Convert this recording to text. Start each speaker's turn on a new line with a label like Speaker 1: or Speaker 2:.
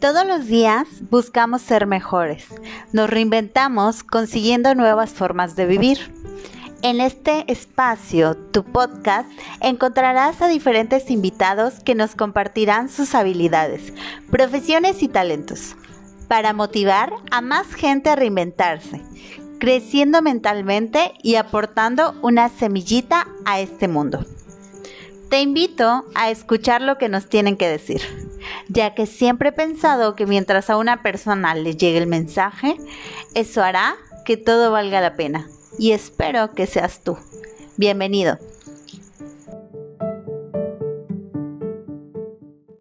Speaker 1: Todos los días buscamos ser mejores. Nos reinventamos consiguiendo nuevas formas de vivir. En este espacio, tu podcast, encontrarás a diferentes invitados que nos compartirán sus habilidades, profesiones y talentos para motivar a más gente a reinventarse, creciendo mentalmente y aportando una semillita a este mundo. Te invito a escuchar lo que nos tienen que decir, ya que siempre he pensado que mientras a una persona le llegue el mensaje, eso hará que todo valga la pena. Y espero que seas tú. Bienvenido.